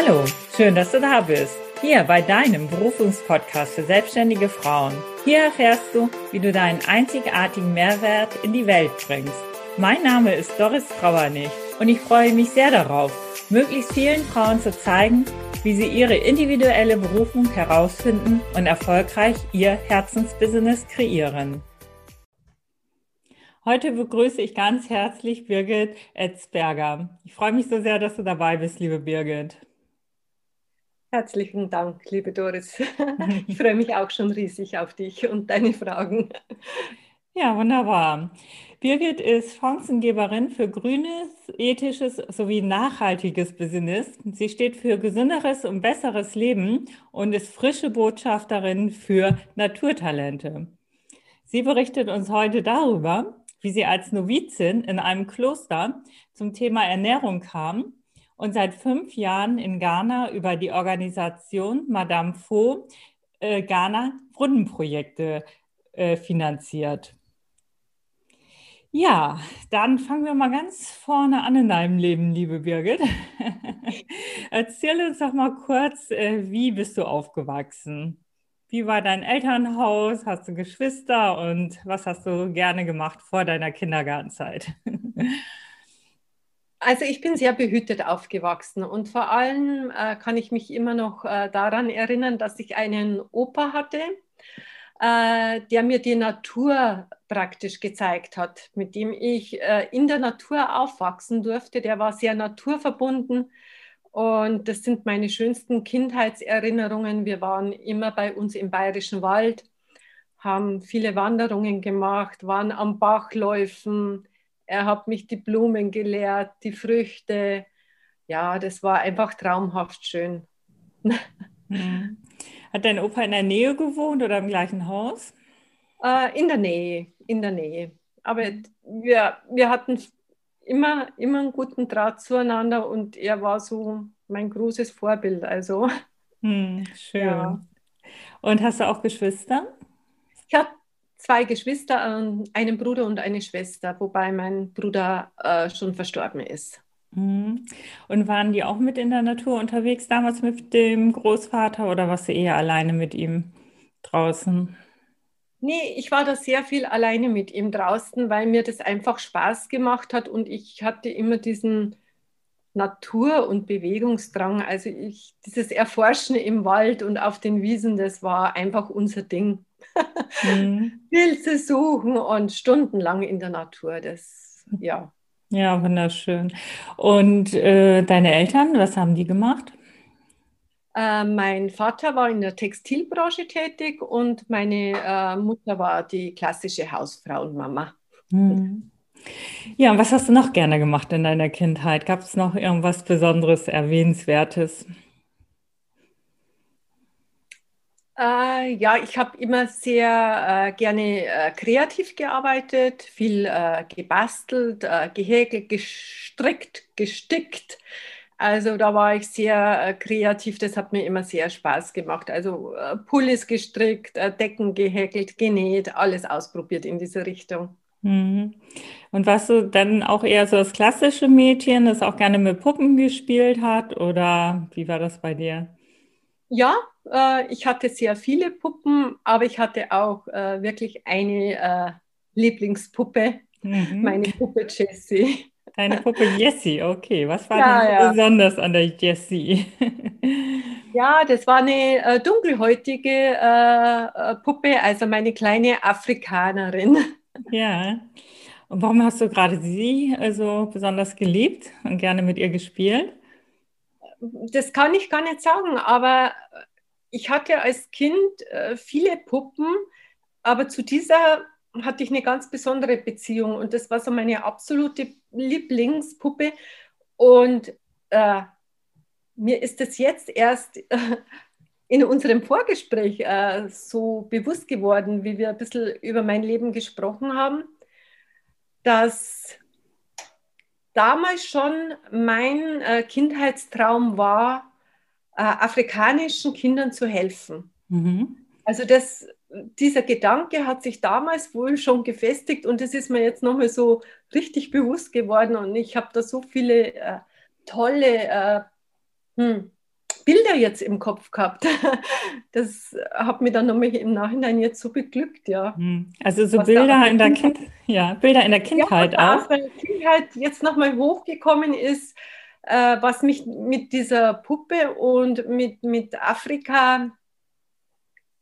Hallo, schön, dass du da bist. Hier bei deinem Berufungspodcast für selbstständige Frauen. Hier erfährst du, wie du deinen einzigartigen Mehrwert in die Welt bringst. Mein Name ist Doris Trauernig und ich freue mich sehr darauf, möglichst vielen Frauen zu zeigen, wie sie ihre individuelle Berufung herausfinden und erfolgreich ihr Herzensbusiness kreieren. Heute begrüße ich ganz herzlich Birgit Etzberger. Ich freue mich so sehr, dass du dabei bist, liebe Birgit. Herzlichen Dank, liebe Doris. Ich freue mich auch schon riesig auf dich und deine Fragen. Ja, wunderbar. Birgit ist Chancengeberin für grünes, ethisches sowie nachhaltiges Business. Sie steht für gesünderes und besseres Leben und ist frische Botschafterin für Naturtalente. Sie berichtet uns heute darüber, wie sie als Novizin in einem Kloster zum Thema Ernährung kam und seit fünf Jahren in Ghana über die Organisation Madame Fo äh, Ghana Brunnenprojekte äh, finanziert. Ja, dann fangen wir mal ganz vorne an in deinem Leben, liebe Birgit. Erzähl uns doch mal kurz, äh, wie bist du aufgewachsen? Wie war dein Elternhaus? Hast du Geschwister und was hast du gerne gemacht vor deiner Kindergartenzeit? Also ich bin sehr behütet aufgewachsen und vor allem äh, kann ich mich immer noch äh, daran erinnern, dass ich einen Opa hatte, äh, der mir die Natur praktisch gezeigt hat, mit dem ich äh, in der Natur aufwachsen durfte. Der war sehr naturverbunden und das sind meine schönsten Kindheitserinnerungen. Wir waren immer bei uns im Bayerischen Wald, haben viele Wanderungen gemacht, waren am Bachläufen. Er hat mich die Blumen gelehrt, die Früchte. Ja, das war einfach traumhaft schön. Mhm. Hat dein Opa in der Nähe gewohnt oder im gleichen Haus? Äh, in der Nähe, in der Nähe. Aber wir, wir hatten immer, immer einen guten Draht zueinander und er war so mein großes Vorbild. Also. Hm, schön. Ja. Und hast du auch Geschwister? Ich habe zwei Geschwister, einen Bruder und eine Schwester, wobei mein Bruder äh, schon verstorben ist. Hm. Und waren die auch mit in der Natur unterwegs damals mit dem Großvater oder warst du eher alleine mit ihm draußen? Nee, ich war da sehr viel alleine mit ihm draußen, weil mir das einfach Spaß gemacht hat und ich hatte immer diesen Natur- und Bewegungsdrang. Also ich, dieses Erforschen im Wald und auf den Wiesen, das war einfach unser Ding. Mhm. Pilze suchen und stundenlang in der Natur, das, ja. Ja, wunderschön. Und äh, deine Eltern, was haben die gemacht? Äh, mein Vater war in der Textilbranche tätig und meine äh, Mutter war die klassische Hausfrau und Mama. Hm. Ja, und was hast du noch gerne gemacht in deiner Kindheit? Gab es noch irgendwas Besonderes, Erwähnenswertes? Äh, ja, ich habe immer sehr äh, gerne äh, kreativ gearbeitet, viel äh, gebastelt, gehäkelt, gestrickt, gestickt. Also da war ich sehr äh, kreativ, das hat mir immer sehr Spaß gemacht. Also äh, Pullis gestrickt, äh, Decken gehäkelt, genäht, alles ausprobiert in diese Richtung. Mhm. Und warst du dann auch eher so das klassische Mädchen, das auch gerne mit Puppen gespielt hat oder wie war das bei dir? Ja, äh, ich hatte sehr viele Puppen, aber ich hatte auch äh, wirklich eine äh, Lieblingspuppe, mhm. meine Puppe Jessie. Deine Puppe Jessie, okay. Was war ja, denn so ja. besonders an der Jessie? ja, das war eine äh, dunkelhäutige äh, äh, Puppe, also meine kleine Afrikanerin. Ja. Und warum hast du gerade sie also besonders geliebt und gerne mit ihr gespielt? Das kann ich gar nicht sagen, aber ich hatte als Kind äh, viele Puppen, aber zu dieser hatte ich eine ganz besondere Beziehung und das war so meine absolute Lieblingspuppe. Und äh, mir ist es jetzt erst äh, in unserem Vorgespräch äh, so bewusst geworden, wie wir ein bisschen über mein Leben gesprochen haben, dass damals schon mein äh, Kindheitstraum war, äh, afrikanischen Kindern zu helfen. Mhm. Also das dieser Gedanke hat sich damals wohl schon gefestigt und es ist mir jetzt nochmal so richtig bewusst geworden und ich habe da so viele äh, tolle äh, hm, Bilder jetzt im Kopf gehabt. Das hat mir dann nochmal im Nachhinein jetzt so beglückt, ja. Hm. Also so Bilder in der Kind ja, Bilder in der Kindheit ja, auch. Aus meiner Kindheit jetzt nochmal hochgekommen ist, äh, was mich mit dieser Puppe und mit, mit Afrika,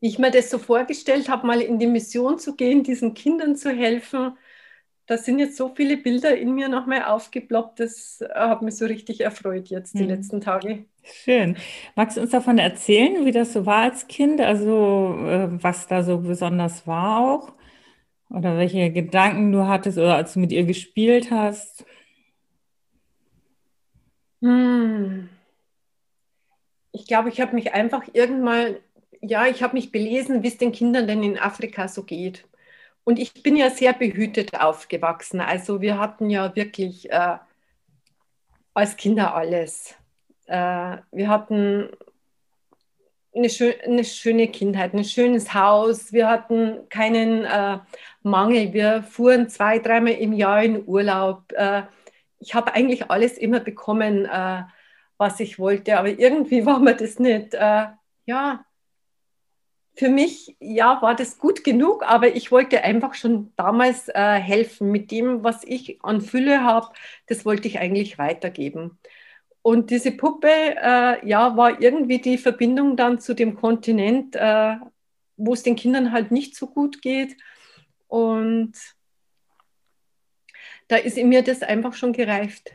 wie ich mir das so vorgestellt habe, mal in die Mission zu gehen, diesen Kindern zu helfen da sind jetzt so viele Bilder in mir nochmal aufgeploppt. Das hat mich so richtig erfreut jetzt die mhm. letzten Tage. Schön. Magst du uns davon erzählen, wie das so war als Kind? Also äh, was da so besonders war auch? Oder welche Gedanken du hattest oder als du mit ihr gespielt hast? Hm. Ich glaube, ich habe mich einfach irgendwann, ja, ich habe mich belesen, wie es den Kindern denn in Afrika so geht. Und ich bin ja sehr behütet aufgewachsen. Also wir hatten ja wirklich äh, als Kinder alles. Äh, wir hatten eine, schön, eine, schöne Kindheit, ein schönes Haus. Wir hatten keinen äh, Mangel. Wir fuhren zwei, dreimal im Jahr in Urlaub. Äh, ich habe eigentlich alles immer bekommen, äh, was ich wollte. Aber irgendwie war mir das nicht, äh, ja, für mich, ja, war das gut genug, aber ich wollte einfach schon damals äh, helfen mit dem, was ich an Fülle habe. Das wollte ich eigentlich weitergeben. Und diese Puppe, äh, ja, war irgendwie die Verbindung dann zu dem Kontinent, äh, wo es den Kindern halt nicht so gut geht. Und da ist in mir das einfach schon gereift.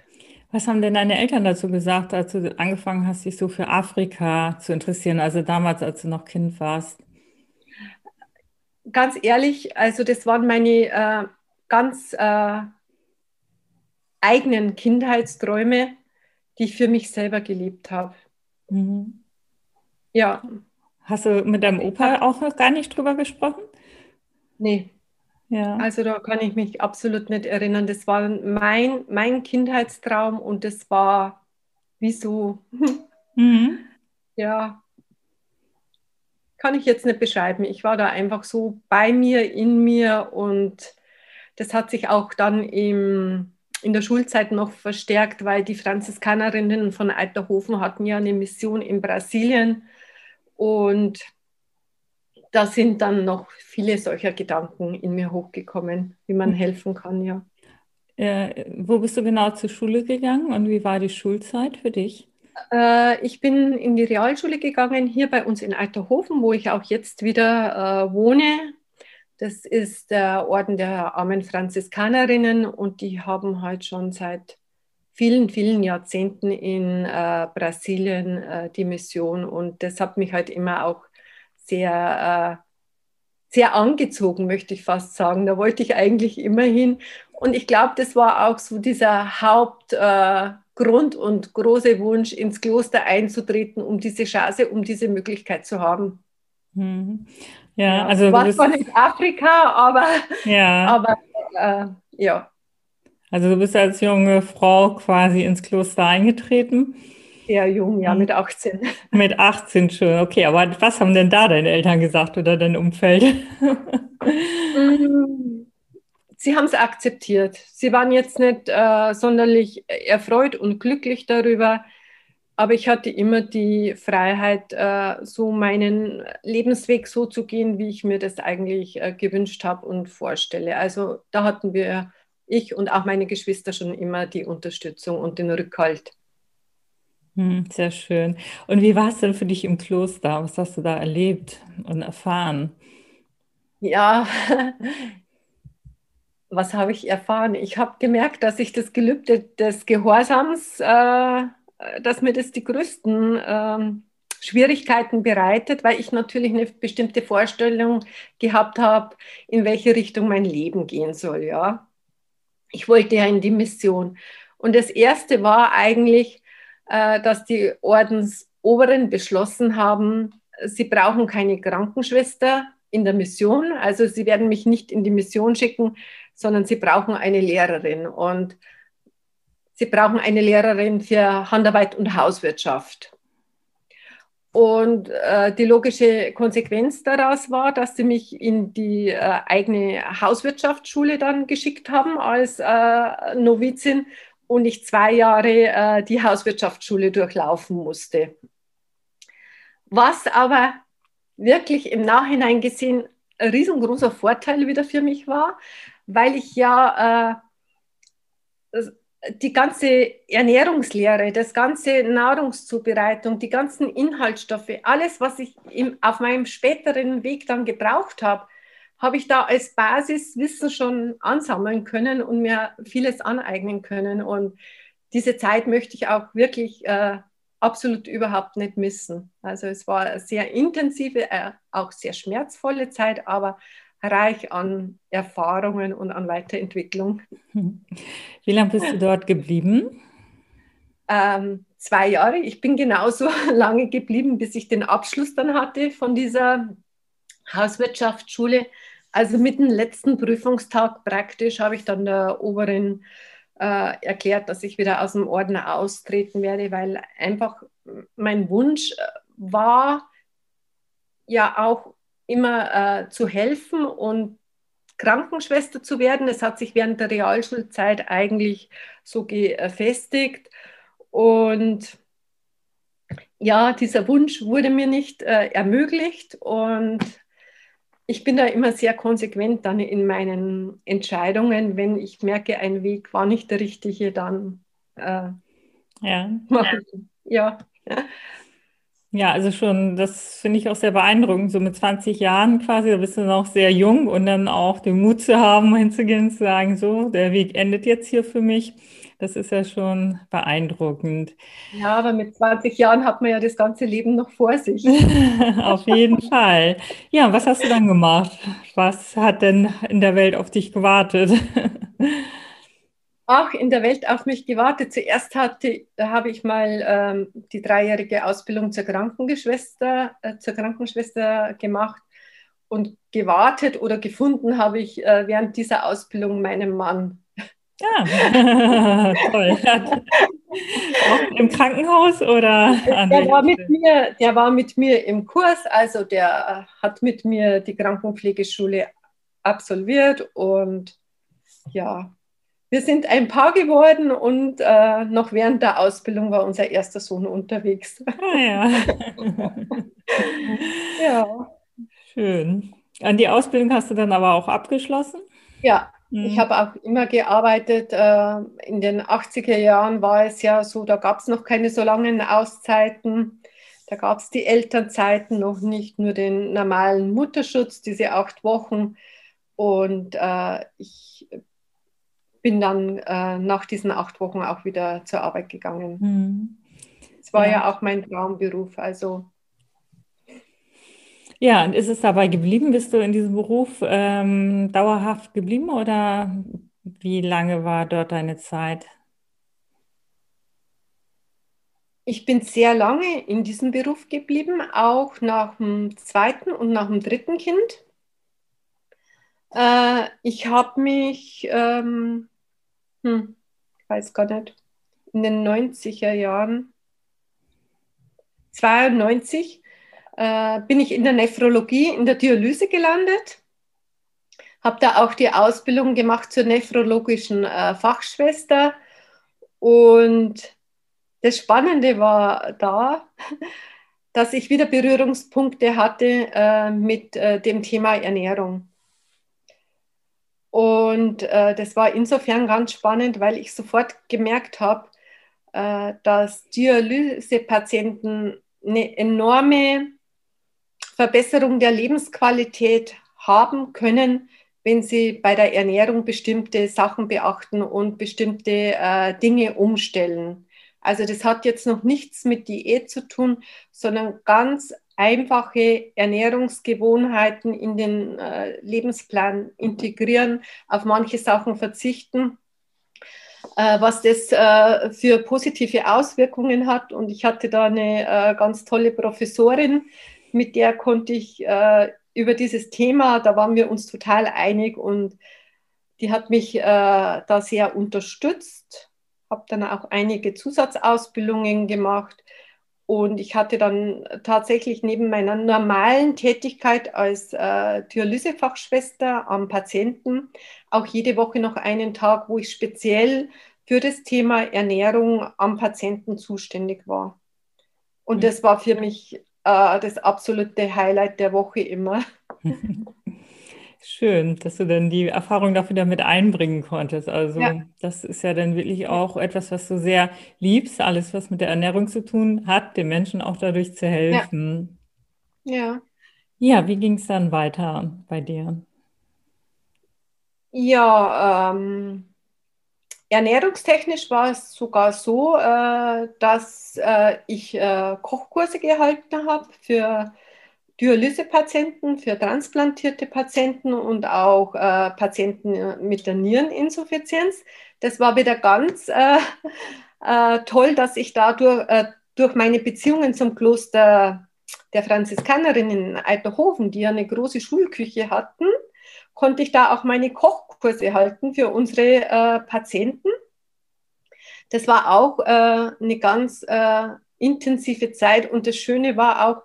Was haben denn deine Eltern dazu gesagt, als du angefangen hast, dich so für Afrika zu interessieren, also damals, als du noch Kind warst? ganz ehrlich, also das waren meine äh, ganz äh, eigenen Kindheitsträume, die ich für mich selber gelebt habe. Mhm. Ja. Hast du mit deinem Opa auch noch gar nicht drüber gesprochen? Nee. Ja. Also da kann ich mich absolut nicht erinnern. Das war mein, mein Kindheitstraum und das war wie so, mhm. ja, kann ich jetzt nicht beschreiben. Ich war da einfach so bei mir, in mir und das hat sich auch dann im, in der Schulzeit noch verstärkt, weil die Franziskanerinnen von Alterhofen hatten ja eine Mission in Brasilien und da sind dann noch viele solcher Gedanken in mir hochgekommen, wie man helfen kann, ja. Äh, wo bist du genau zur Schule gegangen und wie war die Schulzeit für dich? Äh, ich bin in die Realschule gegangen, hier bei uns in Alterhofen, wo ich auch jetzt wieder äh, wohne. Das ist der Orden der armen Franziskanerinnen und die haben halt schon seit vielen, vielen Jahrzehnten in äh, Brasilien äh, die Mission und das hat mich halt immer auch sehr, äh, sehr angezogen, möchte ich fast sagen. Da wollte ich eigentlich immer hin und ich glaube, das war auch so dieser Haupt äh, und große Wunsch, ins Kloster einzutreten, um diese Chance, um diese Möglichkeit zu haben. Mhm. Ja, ja, also war zwar nicht Afrika, aber ja. aber äh, ja. Also du bist als junge Frau quasi ins Kloster eingetreten. Sehr jung, ja, mit 18. Mit 18 schon, okay. Aber was haben denn da deine Eltern gesagt oder dein Umfeld? Mm, sie haben es akzeptiert. Sie waren jetzt nicht äh, sonderlich erfreut und glücklich darüber, aber ich hatte immer die Freiheit, äh, so meinen Lebensweg so zu gehen, wie ich mir das eigentlich äh, gewünscht habe und vorstelle. Also da hatten wir, ich und auch meine Geschwister, schon immer die Unterstützung und den Rückhalt. Hm, sehr schön. Und wie war es denn für dich im Kloster? Was hast du da erlebt und erfahren? Ja, was habe ich erfahren? Ich habe gemerkt, dass ich das Gelübde des Gehorsams, äh, dass mir das die größten äh, Schwierigkeiten bereitet, weil ich natürlich eine bestimmte Vorstellung gehabt habe, in welche Richtung mein Leben gehen soll. Ja, ich wollte ja in die Mission. Und das erste war eigentlich, äh, dass die Ordensoberen beschlossen haben, sie brauchen keine Krankenschwester in der Mission. Also sie werden mich nicht in die Mission schicken, sondern sie brauchen eine Lehrerin und sie brauchen eine Lehrerin für Handarbeit und Hauswirtschaft. Und äh, die logische Konsequenz daraus war, dass sie mich in die äh, eigene Hauswirtschaftsschule dann geschickt haben als äh, Novizin und ich zwei Jahre äh, die Hauswirtschaftsschule durchlaufen musste. was aber wirklich im Nachhinein gesehen ein riesengroßer Vorteil wieder für mich war, weil ich ja äh, die ganze Ernährungslehre, das ganze Nahrungszubereitung, die ganzen Inhaltsstoffe, alles, was ich im, auf meinem späteren Weg dann gebraucht habe, habe ich da als Basiswissen schon ansammeln können und mir vieles aneignen können. Und diese Zeit möchte ich auch wirklich äh, absolut überhaupt nicht missen. Also es war eine sehr intensive, äh, auch sehr schmerzvolle Zeit, aber reich an Erfahrungen und an Weiterentwicklung. Wie lange bist du dort geblieben? Ähm, zwei Jahre. Ich bin genauso lange geblieben, bis ich den Abschluss dann hatte von dieser Hauswirtschaftsschule. Also mit dem letzten Prüfungstag praktisch habe ich dann der oberen äh, erklärt, dass ich wieder aus dem Orden austreten werde, weil einfach mein Wunsch äh, war, ja auch immer äh, zu helfen und Krankenschwester zu werden. Es hat sich während der Realschulzeit eigentlich so gefestigt. Und ja, dieser Wunsch wurde mir nicht äh, ermöglicht und ich bin da immer sehr konsequent dann in meinen Entscheidungen. Wenn ich merke, ein Weg war nicht der richtige, dann äh, ja. ja. Ja, also schon, das finde ich auch sehr beeindruckend, so mit 20 Jahren quasi, da bist du noch sehr jung und dann auch den Mut zu haben, hinzugehen und zu sagen, so, der Weg endet jetzt hier für mich. Das ist ja schon beeindruckend. Ja, aber mit 20 Jahren hat man ja das ganze Leben noch vor sich. auf jeden Fall. Ja, was hast du dann gemacht? Was hat denn in der Welt auf dich gewartet? auch in der Welt auf mich gewartet. Zuerst hatte, habe ich mal ähm, die dreijährige Ausbildung zur Krankenschwester, äh, zur Krankenschwester gemacht und gewartet oder gefunden habe ich äh, während dieser Ausbildung meinen Mann. Ja, toll. Auch Im Krankenhaus oder? Der war, mit mir, der war mit mir im Kurs, also der hat mit mir die Krankenpflegeschule absolviert und ja, wir sind ein Paar geworden und äh, noch während der Ausbildung war unser erster Sohn unterwegs. Ah, ja. ja. Schön. An die Ausbildung hast du dann aber auch abgeschlossen? Ja, mhm. ich habe auch immer gearbeitet. Äh, in den 80er Jahren war es ja so, da gab es noch keine so langen Auszeiten. Da gab es die Elternzeiten noch nicht, nur den normalen Mutterschutz, diese acht Wochen. Und äh, ich bin dann äh, nach diesen acht Wochen auch wieder zur Arbeit gegangen. Mhm. Es war ja. ja auch mein Traumberuf, also ja, und ist es dabei geblieben? Bist du in diesem Beruf ähm, dauerhaft geblieben oder wie lange war dort deine Zeit? Ich bin sehr lange in diesem Beruf geblieben, auch nach dem zweiten und nach dem dritten Kind. Äh, ich habe mich ähm, hm, ich weiß gar nicht, in den 90er Jahren, 92, äh, bin ich in der Nephrologie, in der Dialyse gelandet. Habe da auch die Ausbildung gemacht zur nephrologischen äh, Fachschwester. Und das Spannende war da, dass ich wieder Berührungspunkte hatte äh, mit äh, dem Thema Ernährung. Und äh, das war insofern ganz spannend, weil ich sofort gemerkt habe, äh, dass Dialysepatienten eine enorme Verbesserung der Lebensqualität haben können, wenn sie bei der Ernährung bestimmte Sachen beachten und bestimmte äh, Dinge umstellen. Also das hat jetzt noch nichts mit Diät zu tun, sondern ganz einfache Ernährungsgewohnheiten in den äh, Lebensplan integrieren, auf manche Sachen verzichten, äh, was das äh, für positive Auswirkungen hat. Und ich hatte da eine ganz tolle Professorin, mit der konnte ich über dieses Thema, da waren wir uns total einig und die hat mich da sehr unterstützt, habe dann auch einige Zusatzausbildungen gemacht und ich hatte dann tatsächlich neben meiner normalen Tätigkeit als äh, Dialysefachschwester am Patienten auch jede Woche noch einen Tag, wo ich speziell für das Thema Ernährung am Patienten zuständig war. Und mhm. das war für mich äh, das absolute Highlight der Woche immer. Schön, dass du dann die Erfahrung dafür damit einbringen konntest. Also ja. das ist ja dann wirklich auch etwas, was du sehr liebst, alles, was mit der Ernährung zu tun hat, den Menschen auch dadurch zu helfen. Ja. Ja, ja wie ging es dann weiter bei dir? Ja, ähm, ernährungstechnisch war es sogar so, äh, dass äh, ich äh, Kochkurse gehalten habe für Dialysepatienten, für transplantierte Patienten und auch äh, Patienten mit der Niereninsuffizienz. Das war wieder ganz äh, äh, toll, dass ich dadurch durch meine Beziehungen zum Kloster der Franziskanerinnen in Alterhofen, die ja eine große Schulküche hatten, konnte ich da auch meine Kochkurse halten für unsere äh, Patienten. Das war auch äh, eine ganz äh, intensive Zeit und das Schöne war auch,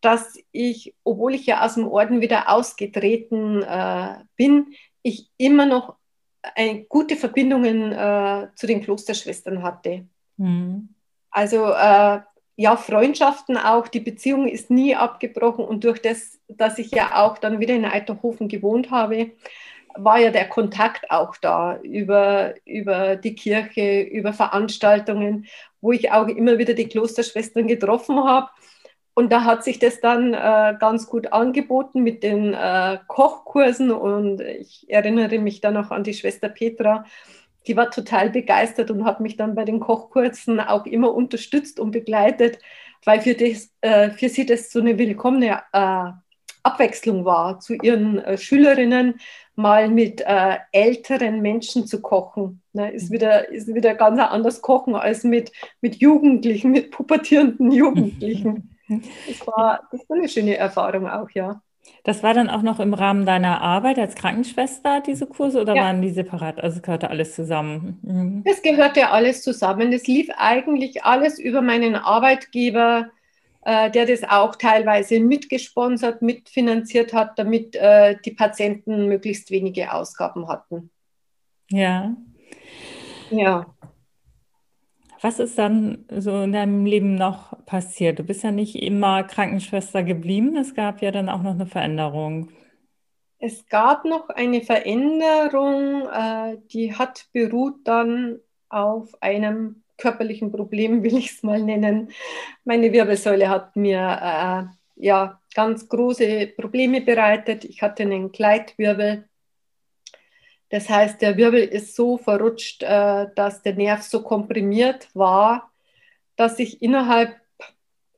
dass ich, obwohl ich ja aus dem Orden wieder ausgetreten äh, bin, ich immer noch eine gute Verbindungen äh, zu den Klosterschwestern hatte. Mhm. Also äh, ja, Freundschaften auch, die Beziehung ist nie abgebrochen und durch das, dass ich ja auch dann wieder in Alterhofen gewohnt habe, war ja der Kontakt auch da über, über die Kirche, über Veranstaltungen, wo ich auch immer wieder die Klosterschwestern getroffen habe. Und da hat sich das dann äh, ganz gut angeboten mit den äh, Kochkursen und ich erinnere mich dann noch an die Schwester Petra, die war total begeistert und hat mich dann bei den Kochkursen auch immer unterstützt und begleitet, weil für, das, äh, für sie das so eine willkommene äh, Abwechslung war, zu ihren äh, Schülerinnen mal mit äh, älteren Menschen zu kochen. Ne, ist, mhm. wieder, ist wieder ganz anders kochen als mit, mit Jugendlichen, mit pubertierenden Jugendlichen. Das war, das war eine schöne Erfahrung auch, ja. Das war dann auch noch im Rahmen deiner Arbeit als Krankenschwester, diese Kurse, oder ja. waren die separat? Also gehörte alles zusammen? Mhm. Das gehörte alles zusammen. Das lief eigentlich alles über meinen Arbeitgeber, äh, der das auch teilweise mitgesponsert, mitfinanziert hat, damit äh, die Patienten möglichst wenige Ausgaben hatten. Ja. Ja. Was ist dann so in deinem Leben noch passiert? Du bist ja nicht immer Krankenschwester geblieben. Es gab ja dann auch noch eine Veränderung. Es gab noch eine Veränderung, äh, die hat beruht dann auf einem körperlichen Problem, will ich es mal nennen. Meine Wirbelsäule hat mir äh, ja ganz große Probleme bereitet. Ich hatte einen Gleitwirbel das heißt, der Wirbel ist so verrutscht, äh, dass der Nerv so komprimiert war, dass ich innerhalb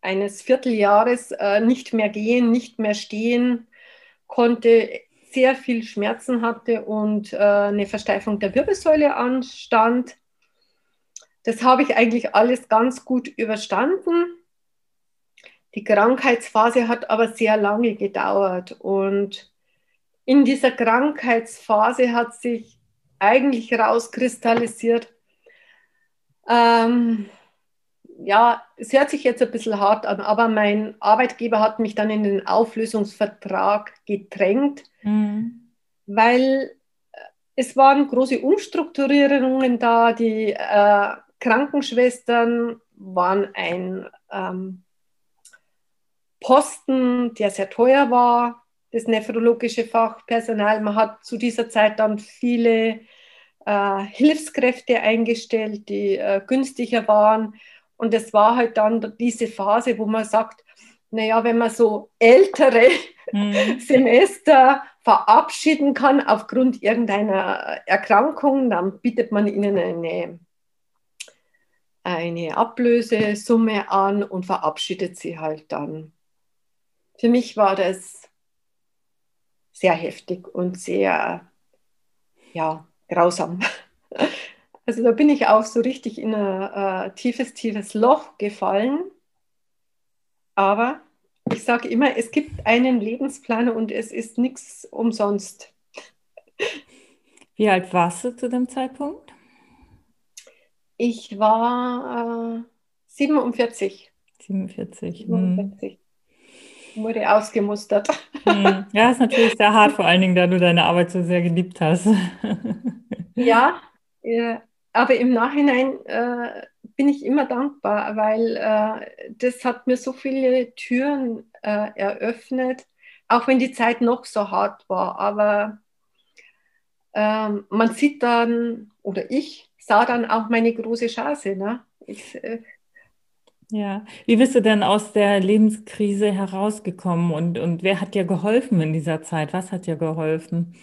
eines Vierteljahres äh, nicht mehr gehen, nicht mehr stehen konnte, sehr viel Schmerzen hatte und äh, eine Versteifung der Wirbelsäule anstand. Das habe ich eigentlich alles ganz gut überstanden. Die Krankheitsphase hat aber sehr lange gedauert und in dieser Krankheitsphase hat sich eigentlich herauskristallisiert, ähm, ja, es hört sich jetzt ein bisschen hart an, aber mein Arbeitgeber hat mich dann in den Auflösungsvertrag gedrängt, mhm. weil äh, es waren große Umstrukturierungen da. Die äh, Krankenschwestern waren ein ähm, Posten, der sehr teuer war das nephrologische Fachpersonal. Man hat zu dieser Zeit dann viele äh, Hilfskräfte eingestellt, die äh, günstiger waren. Und es war halt dann diese Phase, wo man sagt, naja, wenn man so ältere mhm. Semester verabschieden kann aufgrund irgendeiner Erkrankung, dann bietet man ihnen eine, eine Ablösesumme an und verabschiedet sie halt dann. Für mich war das sehr heftig und sehr, ja, grausam. Also da bin ich auch so richtig in ein äh, tiefes, tiefes Loch gefallen. Aber ich sage immer, es gibt einen Lebensplan und es ist nichts umsonst. Wie alt warst du zu dem Zeitpunkt? Ich war äh, 47. 47. 47 wurde ausgemustert. Hm. Ja, ist natürlich sehr hart, vor allen Dingen, da du deine Arbeit so sehr geliebt hast. Ja, aber im Nachhinein äh, bin ich immer dankbar, weil äh, das hat mir so viele Türen äh, eröffnet, auch wenn die Zeit noch so hart war. Aber ähm, man sieht dann, oder ich sah dann auch meine große Chance. Ne? Ich, äh, ja, wie bist du denn aus der Lebenskrise herausgekommen und, und wer hat dir geholfen in dieser Zeit? Was hat dir geholfen?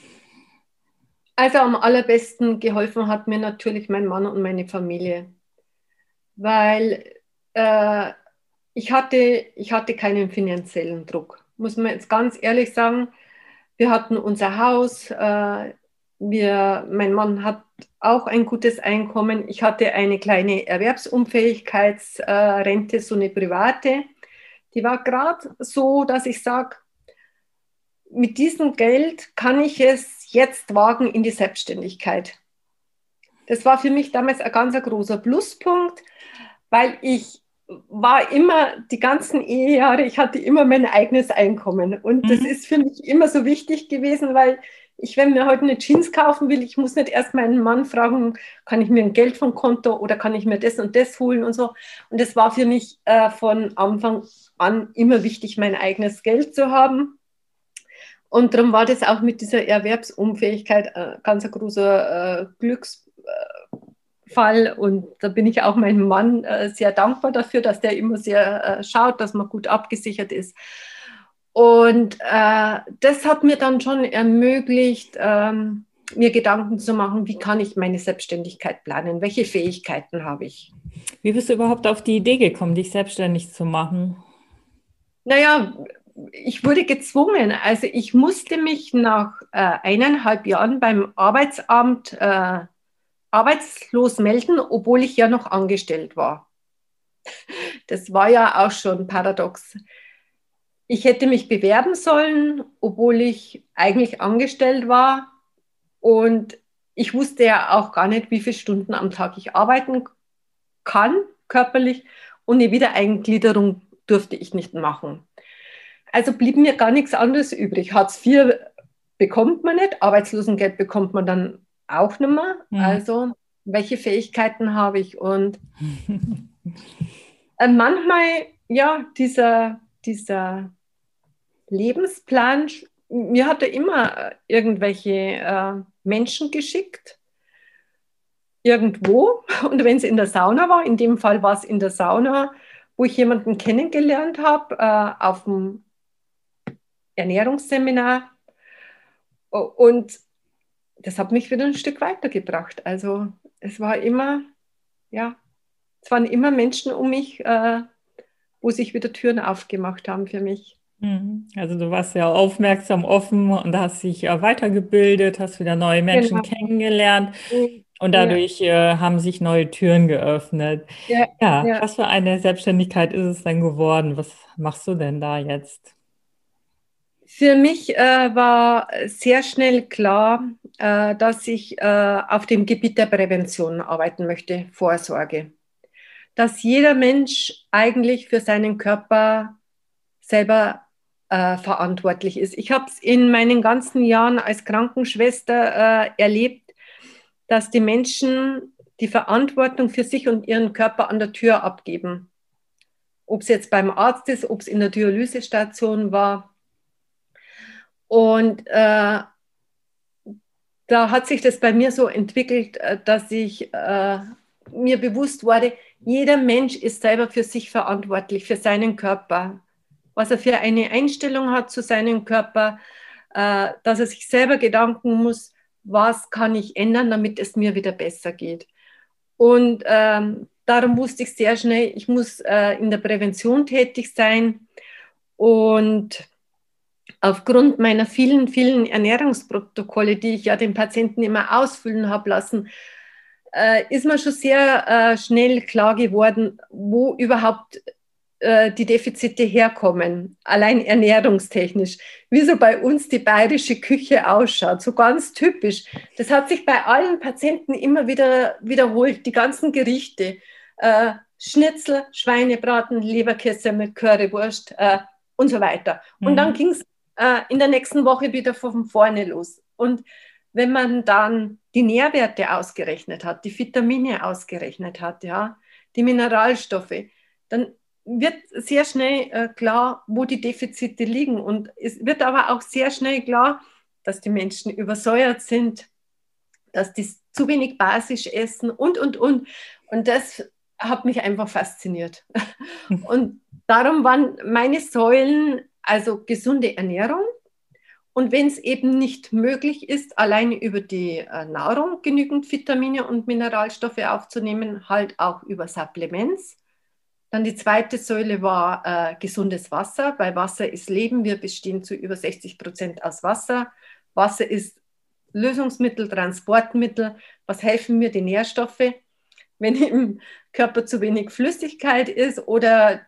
Also am allerbesten geholfen hat mir natürlich mein Mann und meine Familie, weil äh, ich, hatte, ich hatte keinen finanziellen Druck, muss man jetzt ganz ehrlich sagen. Wir hatten unser Haus, äh, wir, mein Mann hat auch ein gutes Einkommen. Ich hatte eine kleine Erwerbsunfähigkeitsrente, so eine private. Die war gerade so, dass ich sage, mit diesem Geld kann ich es jetzt wagen in die Selbstständigkeit. Das war für mich damals ein ganz großer Pluspunkt, weil ich war immer die ganzen Ehejahre, ich hatte immer mein eigenes Einkommen. Und mhm. das ist für mich immer so wichtig gewesen, weil ich, wenn mir heute eine Jeans kaufen will, ich muss nicht erst meinen Mann fragen, kann ich mir ein Geld vom Konto oder kann ich mir das und das holen und so. Und das war für mich äh, von Anfang an immer wichtig, mein eigenes Geld zu haben. Und darum war das auch mit dieser Erwerbsunfähigkeit äh, ganz ein großer äh, Glücksfall. Und da bin ich auch meinem Mann äh, sehr dankbar dafür, dass der immer sehr äh, schaut, dass man gut abgesichert ist. Und äh, das hat mir dann schon ermöglicht, ähm, mir Gedanken zu machen, wie kann ich meine Selbstständigkeit planen, welche Fähigkeiten habe ich. Wie bist du überhaupt auf die Idee gekommen, dich selbstständig zu machen? Naja, ich wurde gezwungen. Also ich musste mich nach äh, eineinhalb Jahren beim Arbeitsamt äh, arbeitslos melden, obwohl ich ja noch angestellt war. Das war ja auch schon paradox ich hätte mich bewerben sollen, obwohl ich eigentlich angestellt war. Und ich wusste ja auch gar nicht, wie viele Stunden am Tag ich arbeiten kann, körperlich. Und eine Wiedereingliederung durfte ich nicht machen. Also blieb mir gar nichts anderes übrig. Hartz IV bekommt man nicht, Arbeitslosengeld bekommt man dann auch nicht mehr. Mhm. Also welche Fähigkeiten habe ich? Und äh, manchmal, ja, dieser, dieser Lebensplan, mir hat er immer irgendwelche äh, Menschen geschickt, irgendwo. Und wenn es in der Sauna war, in dem Fall war es in der Sauna, wo ich jemanden kennengelernt habe, äh, auf dem Ernährungsseminar. Und das hat mich wieder ein Stück weitergebracht. Also es war immer, ja, es waren immer Menschen um mich, äh, wo sich wieder Türen aufgemacht haben für mich. Mhm. Also du warst ja aufmerksam, offen und hast dich ja weitergebildet, hast wieder neue Menschen genau. kennengelernt mhm. und dadurch ja. äh, haben sich neue Türen geöffnet. Ja, ja, ja, was für eine Selbstständigkeit ist es denn geworden? Was machst du denn da jetzt? Für mich äh, war sehr schnell klar, äh, dass ich äh, auf dem Gebiet der Prävention arbeiten möchte, Vorsorge. Dass jeder Mensch eigentlich für seinen Körper selber äh, verantwortlich ist. Ich habe es in meinen ganzen Jahren als Krankenschwester äh, erlebt, dass die Menschen die Verantwortung für sich und ihren Körper an der Tür abgeben. Ob es jetzt beim Arzt ist, ob es in der Dialysestation war. Und äh, da hat sich das bei mir so entwickelt, äh, dass ich äh, mir bewusst wurde, jeder Mensch ist selber für sich verantwortlich, für seinen Körper was er für eine Einstellung hat zu seinem Körper, äh, dass er sich selber Gedanken muss, was kann ich ändern, damit es mir wieder besser geht. Und ähm, darum wusste ich sehr schnell, ich muss äh, in der Prävention tätig sein. Und aufgrund meiner vielen, vielen Ernährungsprotokolle, die ich ja den Patienten immer ausfüllen habe lassen, äh, ist mir schon sehr äh, schnell klar geworden, wo überhaupt äh, die Defizite herkommen, allein ernährungstechnisch, wie so bei uns die bayerische Küche ausschaut, so ganz typisch. Das hat sich bei allen Patienten immer wieder wiederholt, die ganzen Gerichte. Äh, Schnitzel, Schweinebraten, Leberkäse mit Currywurst äh, und so weiter. Und mhm. dann ging es äh, in der nächsten Woche wieder von vorne los. Und wenn man dann die Nährwerte ausgerechnet hat, die Vitamine ausgerechnet hat, ja, die Mineralstoffe, dann wird sehr schnell äh, klar, wo die Defizite liegen. Und es wird aber auch sehr schnell klar, dass die Menschen übersäuert sind, dass die zu wenig basisch essen und, und, und. Und das hat mich einfach fasziniert. Und darum waren meine Säulen also gesunde Ernährung. Und wenn es eben nicht möglich ist, alleine über die äh, Nahrung genügend Vitamine und Mineralstoffe aufzunehmen, halt auch über Supplements. Dann die zweite Säule war äh, gesundes Wasser, weil Wasser ist Leben. Wir bestehen zu über 60 Prozent aus Wasser. Wasser ist Lösungsmittel, Transportmittel. Was helfen mir die Nährstoffe? Wenn im Körper zu wenig Flüssigkeit ist oder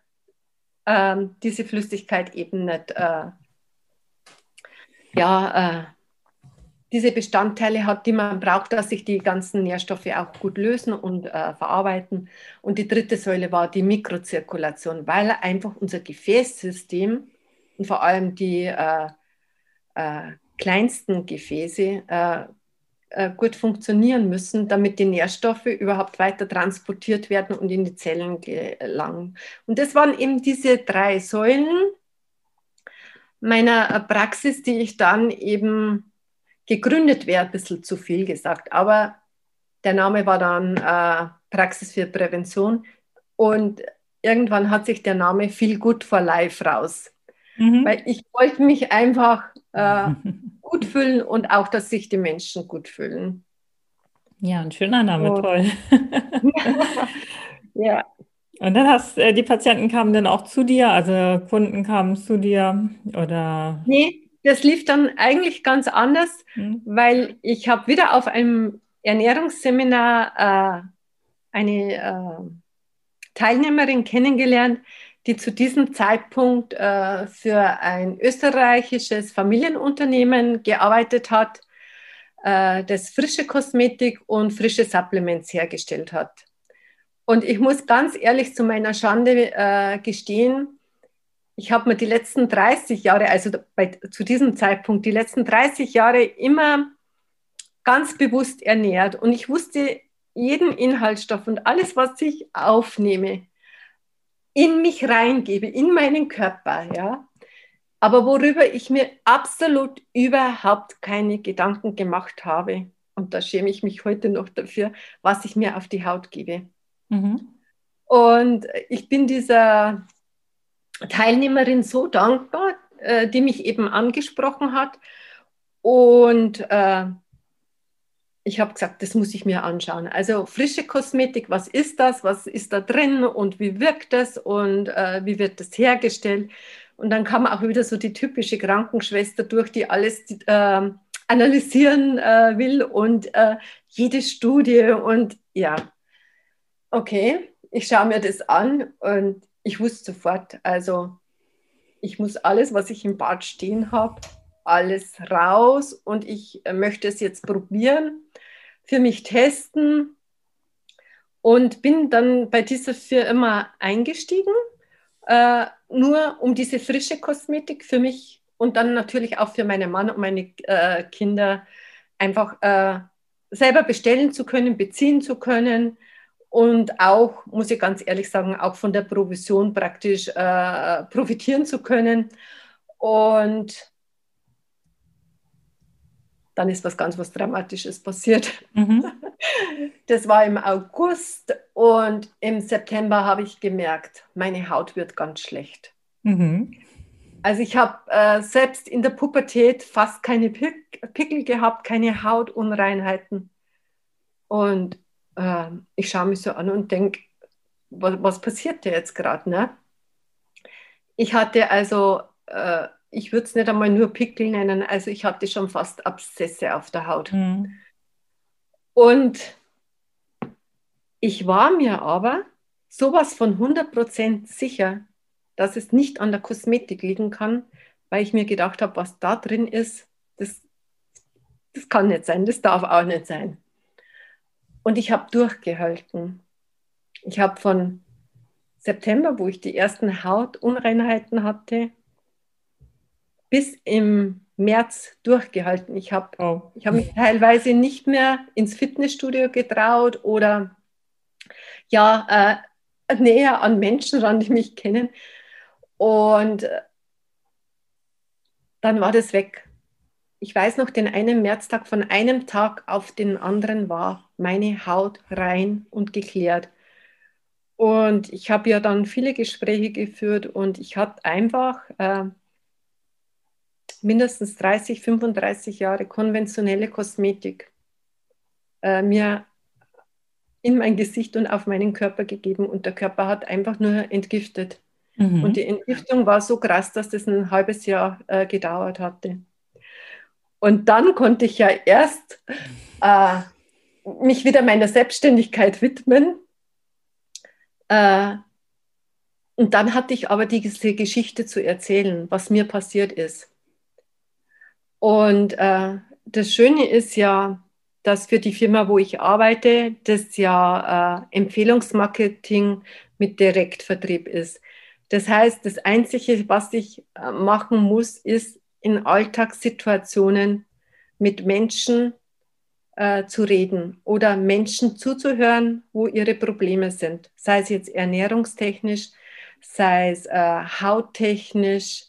ähm, diese Flüssigkeit eben nicht, äh, ja, äh, diese Bestandteile hat, die man braucht, dass sich die ganzen Nährstoffe auch gut lösen und äh, verarbeiten. Und die dritte Säule war die Mikrozirkulation, weil einfach unser Gefäßsystem und vor allem die äh, äh, kleinsten Gefäße äh, äh, gut funktionieren müssen, damit die Nährstoffe überhaupt weiter transportiert werden und in die Zellen gelangen. Und das waren eben diese drei Säulen meiner Praxis, die ich dann eben gegründet wäre, ein bisschen zu viel gesagt, aber der Name war dann äh, Praxis für Prävention und irgendwann hat sich der Name Feel Good for Life raus. Mhm. Weil ich wollte mich einfach äh, gut fühlen und auch, dass sich die Menschen gut fühlen. Ja, ein schöner Name, und, toll. ja. Und dann hast äh, die Patienten kamen dann auch zu dir, also Kunden kamen zu dir oder? Nee, das lief dann eigentlich ganz anders, hm. weil ich habe wieder auf einem Ernährungsseminar äh, eine äh, Teilnehmerin kennengelernt, die zu diesem Zeitpunkt äh, für ein österreichisches Familienunternehmen gearbeitet hat, äh, das frische Kosmetik und frische Supplements hergestellt hat. Und ich muss ganz ehrlich zu meiner Schande äh, gestehen, ich habe mir die letzten 30 Jahre, also bei, zu diesem Zeitpunkt, die letzten 30 Jahre immer ganz bewusst ernährt. Und ich wusste jeden Inhaltsstoff und alles, was ich aufnehme, in mich reingebe, in meinen Körper, ja. Aber worüber ich mir absolut überhaupt keine Gedanken gemacht habe, und da schäme ich mich heute noch dafür, was ich mir auf die Haut gebe. Mhm. Und ich bin dieser Teilnehmerin so dankbar, äh, die mich eben angesprochen hat. Und äh, ich habe gesagt, das muss ich mir anschauen. Also frische Kosmetik, was ist das? Was ist da drin und wie wirkt das und äh, wie wird das hergestellt? Und dann kam auch wieder so die typische Krankenschwester durch, die alles äh, analysieren äh, will und äh, jede Studie und ja, okay, ich schaue mir das an und ich wusste sofort, also ich muss alles, was ich im Bad stehen habe, alles raus und ich äh, möchte es jetzt probieren für mich testen und bin dann bei dieser Firma eingestiegen, äh, nur um diese frische Kosmetik für mich und dann natürlich auch für meinen Mann und meine äh, Kinder einfach äh, selber bestellen zu können, beziehen zu können und auch, muss ich ganz ehrlich sagen, auch von der Provision praktisch äh, profitieren zu können. Und dann ist was ganz was Dramatisches passiert. Mhm. Das war im August und im September habe ich gemerkt, meine Haut wird ganz schlecht. Mhm. Also ich habe äh, selbst in der Pubertät fast keine Pick Pickel gehabt, keine Hautunreinheiten. Und äh, ich schaue mich so an und denke, was, was passiert dir jetzt gerade? Ne? Ich hatte also äh, ich würde es nicht einmal nur Pickel nennen, also ich hatte schon fast Abszesse auf der Haut. Mhm. Und ich war mir aber sowas von 100% sicher, dass es nicht an der Kosmetik liegen kann, weil ich mir gedacht habe, was da drin ist, das, das kann nicht sein, das darf auch nicht sein. Und ich habe durchgehalten. Ich habe von September, wo ich die ersten Hautunreinheiten hatte, bis im März durchgehalten. Ich habe oh. hab mich teilweise nicht mehr ins Fitnessstudio getraut oder ja, äh, näher an Menschen ran, die mich kennen. Und dann war das weg. Ich weiß noch, den einen Märztag von einem Tag auf den anderen war meine Haut rein und geklärt. Und ich habe ja dann viele Gespräche geführt und ich hatte einfach äh, mindestens 30, 35 Jahre konventionelle Kosmetik äh, mir in mein Gesicht und auf meinen Körper gegeben und der Körper hat einfach nur entgiftet. Mhm. Und die Entgiftung war so krass, dass das ein halbes Jahr äh, gedauert hatte. Und dann konnte ich ja erst äh, mich wieder meiner Selbstständigkeit widmen. Äh, und dann hatte ich aber diese Geschichte zu erzählen, was mir passiert ist. Und äh, das Schöne ist ja, dass für die Firma, wo ich arbeite, das ja äh, Empfehlungsmarketing mit Direktvertrieb ist. Das heißt, das Einzige, was ich äh, machen muss, ist in Alltagssituationen mit Menschen äh, zu reden oder Menschen zuzuhören, wo ihre Probleme sind. Sei es jetzt ernährungstechnisch, sei es äh, hauttechnisch,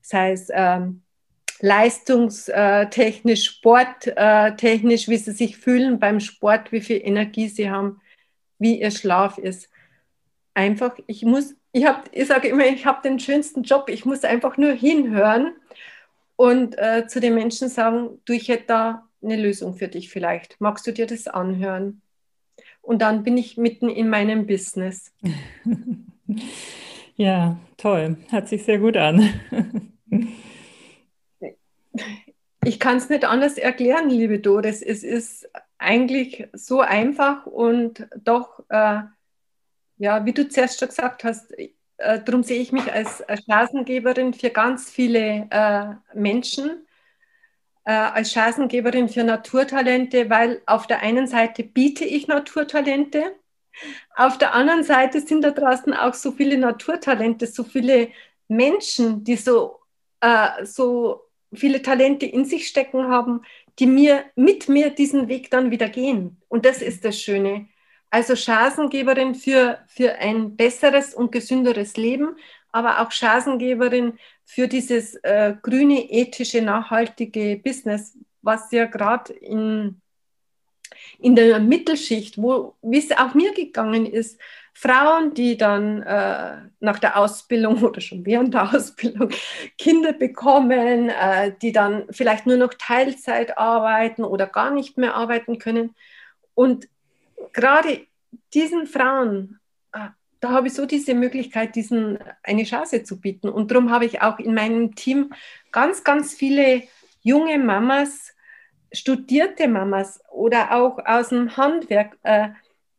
sei es ähm, leistungstechnisch, sporttechnisch, wie sie sich fühlen beim Sport, wie viel Energie sie haben, wie ihr Schlaf ist. Einfach, ich muss ich, ich sage immer, ich habe den schönsten Job. Ich muss einfach nur hinhören und äh, zu den Menschen sagen, du, ich hätte da eine Lösung für dich vielleicht. Magst du dir das anhören? Und dann bin ich mitten in meinem Business. ja, toll. Hört sich sehr gut an. ich kann es nicht anders erklären, liebe Doris. Es ist eigentlich so einfach und doch äh, ja, wie du zuerst schon gesagt hast, äh, darum sehe ich mich als Chancengeberin für ganz viele äh, Menschen, äh, als Chancengeberin für Naturtalente, weil auf der einen Seite biete ich Naturtalente, auf der anderen Seite sind da draußen auch so viele Naturtalente, so viele Menschen, die so, äh, so viele Talente in sich stecken haben, die mir mit mir diesen Weg dann wieder gehen. Und das ist das Schöne also Chancengeberin für, für ein besseres und gesünderes Leben, aber auch Chancengeberin für dieses äh, grüne, ethische, nachhaltige Business, was ja gerade in, in der Mittelschicht, wo, wie es auch mir gegangen ist, Frauen, die dann äh, nach der Ausbildung oder schon während der Ausbildung Kinder bekommen, äh, die dann vielleicht nur noch Teilzeit arbeiten oder gar nicht mehr arbeiten können. Und gerade diesen Frauen, ah, da habe ich so diese Möglichkeit, diesen eine Chance zu bieten. Und darum habe ich auch in meinem Team ganz, ganz viele junge Mamas, studierte Mamas oder auch aus dem Handwerk, äh,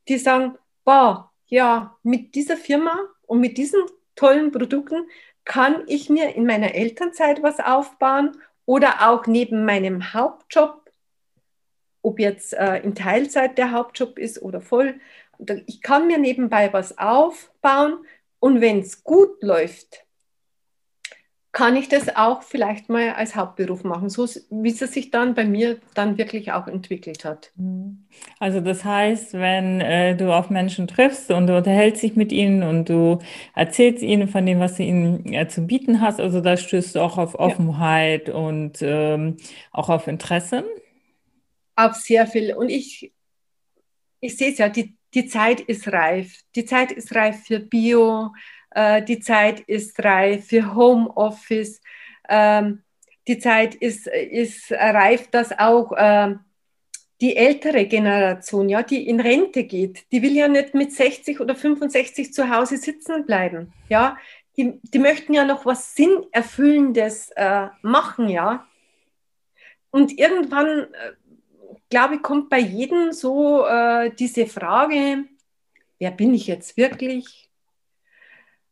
die sagen, boah, ja, mit dieser Firma und mit diesen tollen Produkten kann ich mir in meiner Elternzeit was aufbauen oder auch neben meinem Hauptjob ob jetzt äh, in Teilzeit der Hauptjob ist oder voll. Ich kann mir nebenbei was aufbauen und wenn es gut läuft, kann ich das auch vielleicht mal als Hauptberuf machen, so wie es sich dann bei mir dann wirklich auch entwickelt hat. Mhm. Also das heißt, wenn äh, du auf Menschen triffst und du unterhältst dich mit ihnen und du erzählst ihnen von dem, was du ihnen äh, zu bieten hast, also da stößt du auch auf Offenheit ja. und ähm, auch auf Interesse auf sehr viel. Und ich, ich sehe es ja, die, die Zeit ist reif. Die Zeit ist reif für Bio, äh, die Zeit ist reif für Homeoffice, ähm, die Zeit ist, ist reif, dass auch äh, die ältere Generation, ja, die in Rente geht, die will ja nicht mit 60 oder 65 zu Hause sitzen bleiben. Ja, die, die möchten ja noch was Sinnerfüllendes äh, machen, ja. Und irgendwann glaube, kommt bei jedem so äh, diese Frage, wer bin ich jetzt wirklich?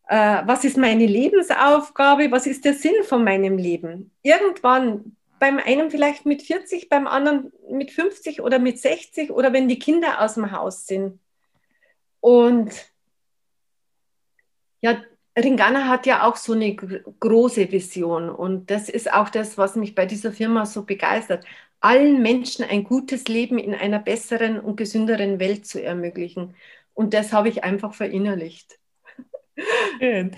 Äh, was ist meine Lebensaufgabe? Was ist der Sinn von meinem Leben? Irgendwann, beim einen vielleicht mit 40, beim anderen mit 50 oder mit 60 oder wenn die Kinder aus dem Haus sind. Und ja, Ringana hat ja auch so eine große Vision und das ist auch das, was mich bei dieser Firma so begeistert allen Menschen ein gutes Leben in einer besseren und gesünderen Welt zu ermöglichen. Und das habe ich einfach verinnerlicht. Schön.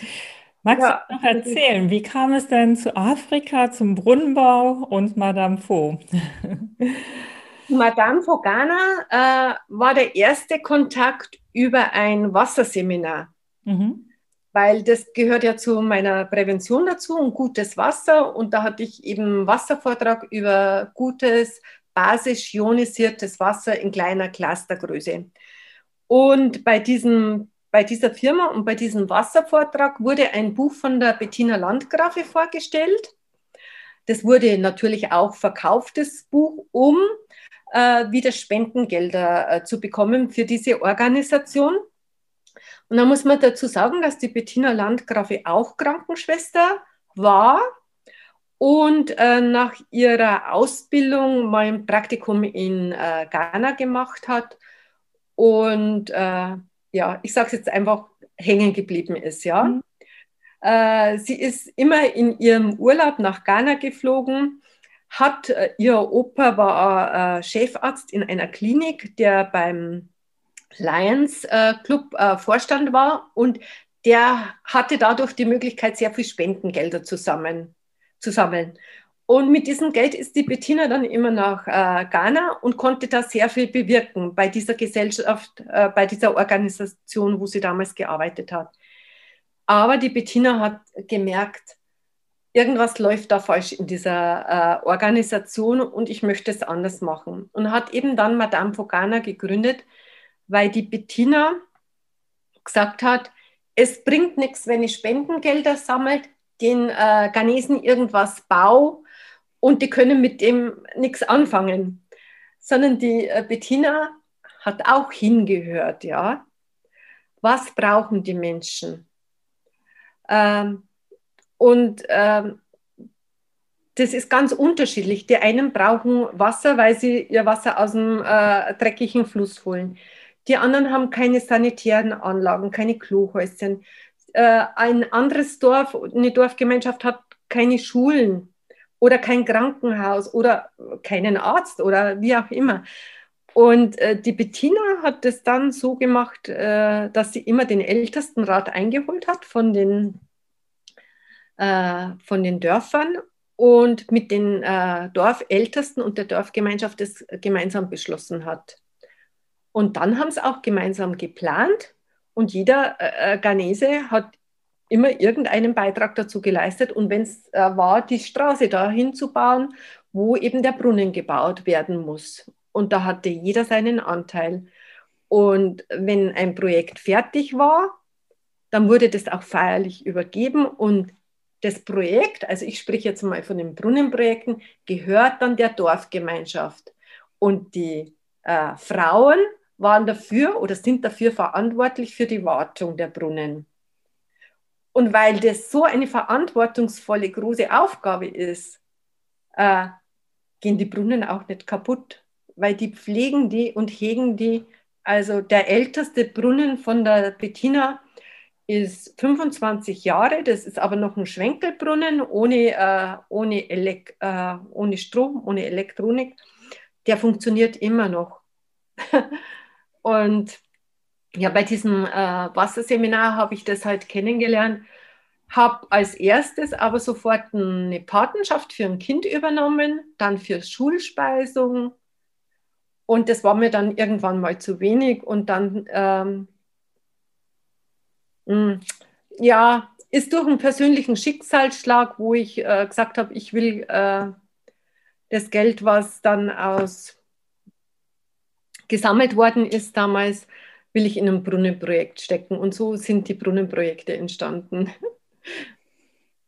Magst ja, du noch erzählen, wie kam es denn zu Afrika, zum Brunnenbau und Madame Faux? Madame Fogana äh, war der erste Kontakt über ein Wasserseminar. Mhm. Weil das gehört ja zu meiner Prävention dazu und gutes Wasser. Und da hatte ich eben einen Wasservortrag über gutes, basisch ionisiertes Wasser in kleiner Clustergröße. Und bei diesem bei dieser Firma und bei diesem Wasservortrag wurde ein Buch von der Bettina Landgrafe vorgestellt. Das wurde natürlich auch verkauft, das Buch, um äh, wieder Spendengelder äh, zu bekommen für diese Organisation. Und da muss man dazu sagen, dass die Bettina Landgrafe auch Krankenschwester war und äh, nach ihrer Ausbildung mal ein Praktikum in äh, Ghana gemacht hat und äh, ja, ich sage es jetzt einfach, hängen geblieben ist, ja. Mhm. Äh, sie ist immer in ihrem Urlaub nach Ghana geflogen, hat, äh, ihr Opa war äh, Chefarzt in einer Klinik, der beim Lions äh, Club äh, Vorstand war und der hatte dadurch die Möglichkeit, sehr viel Spendengelder zusammen, zu sammeln. Und mit diesem Geld ist die Bettina dann immer nach äh, Ghana und konnte da sehr viel bewirken bei dieser Gesellschaft, äh, bei dieser Organisation, wo sie damals gearbeitet hat. Aber die Bettina hat gemerkt, irgendwas läuft da falsch in dieser äh, Organisation und ich möchte es anders machen. Und hat eben dann Madame Fogana gegründet, weil die Bettina gesagt hat, es bringt nichts, wenn ich Spendengelder sammelt, den äh, Ghanesen irgendwas baue und die können mit dem nichts anfangen. Sondern die äh, Bettina hat auch hingehört, ja. Was brauchen die Menschen? Ähm, und ähm, das ist ganz unterschiedlich. Die einen brauchen Wasser, weil sie ihr Wasser aus dem äh, dreckigen Fluss holen. Die anderen haben keine sanitären Anlagen, keine Klohäuschen. Äh, ein anderes Dorf, eine Dorfgemeinschaft hat keine Schulen oder kein Krankenhaus oder keinen Arzt oder wie auch immer. Und äh, die Bettina hat das dann so gemacht, äh, dass sie immer den Ältestenrat eingeholt hat von den, von den Dörfern und mit den Dorfältesten und der Dorfgemeinschaft das gemeinsam beschlossen hat. Und dann haben sie auch gemeinsam geplant und jeder äh, äh, Ghanese hat immer irgendeinen Beitrag dazu geleistet. Und wenn es äh, war, die Straße dahin zu bauen, wo eben der Brunnen gebaut werden muss. Und da hatte jeder seinen Anteil. Und wenn ein Projekt fertig war, dann wurde das auch feierlich übergeben und das Projekt, also ich spreche jetzt mal von den Brunnenprojekten, gehört dann der Dorfgemeinschaft. Und die äh, Frauen waren dafür oder sind dafür verantwortlich für die Wartung der Brunnen. Und weil das so eine verantwortungsvolle, große Aufgabe ist, äh, gehen die Brunnen auch nicht kaputt, weil die pflegen die und hegen die. Also der älteste Brunnen von der Bettina ist 25 Jahre, das ist aber noch ein Schwenkelbrunnen ohne, äh, ohne, Elek äh, ohne Strom, ohne Elektronik. Der funktioniert immer noch. und ja, bei diesem äh, Wasserseminar habe ich das halt kennengelernt, habe als erstes aber sofort eine Patenschaft für ein Kind übernommen, dann für Schulspeisung. Und das war mir dann irgendwann mal zu wenig und dann, ähm, mh, hm, ja, ist durch einen persönlichen Schicksalsschlag, wo ich äh, gesagt habe, ich will äh, das Geld, was dann aus gesammelt worden ist damals, will ich in ein Brunnenprojekt stecken. Und so sind die Brunnenprojekte entstanden.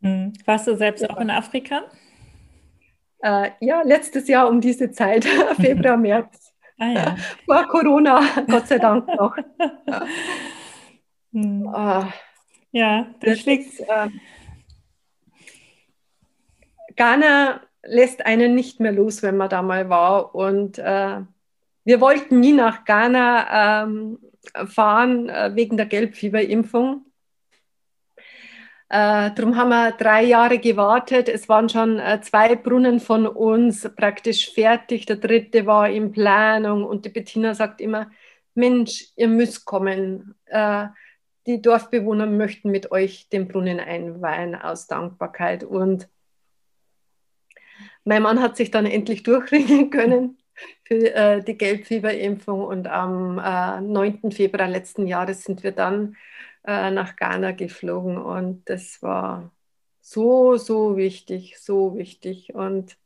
Hm. Warst du selbst ja. auch in Afrika? Äh, ja, letztes Jahr um diese Zeit, Februar, März. Ah, ja. Vor Corona, Gott sei Dank noch. Hm. Ah, ja, das, das liegt. Äh, Ghana lässt einen nicht mehr los, wenn man da mal war. Und äh, wir wollten nie nach Ghana ähm, fahren äh, wegen der Gelbfieberimpfung. Äh, darum haben wir drei Jahre gewartet. Es waren schon äh, zwei Brunnen von uns praktisch fertig. Der dritte war in Planung und die Bettina sagt immer, Mensch, ihr müsst kommen. Äh, die Dorfbewohner möchten mit euch den Brunnen einweihen aus Dankbarkeit. Und mein Mann hat sich dann endlich durchringen können für äh, die Gelbfieberimpfung und am äh, 9. Februar letzten Jahres sind wir dann äh, nach Ghana geflogen und das war so, so wichtig, so wichtig und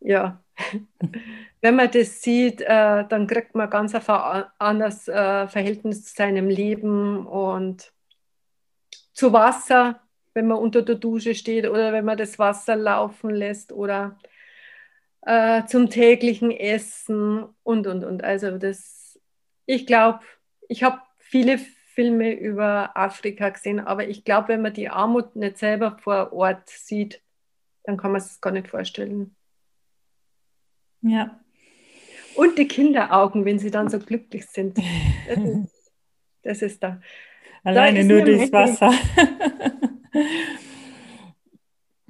ja, wenn man das sieht, äh, dann kriegt man ganz ein anderes äh, Verhältnis zu seinem Leben und zu Wasser, wenn man unter der Dusche steht oder wenn man das Wasser laufen lässt oder äh, zum täglichen Essen und, und, und. Also das, ich glaube, ich habe viele Filme über Afrika gesehen, aber ich glaube, wenn man die Armut nicht selber vor Ort sieht, dann kann man es gar nicht vorstellen. Ja. Und die Kinderaugen, wenn sie dann so glücklich sind. Das ist, das ist da. Alleine da nur durchs Wasser.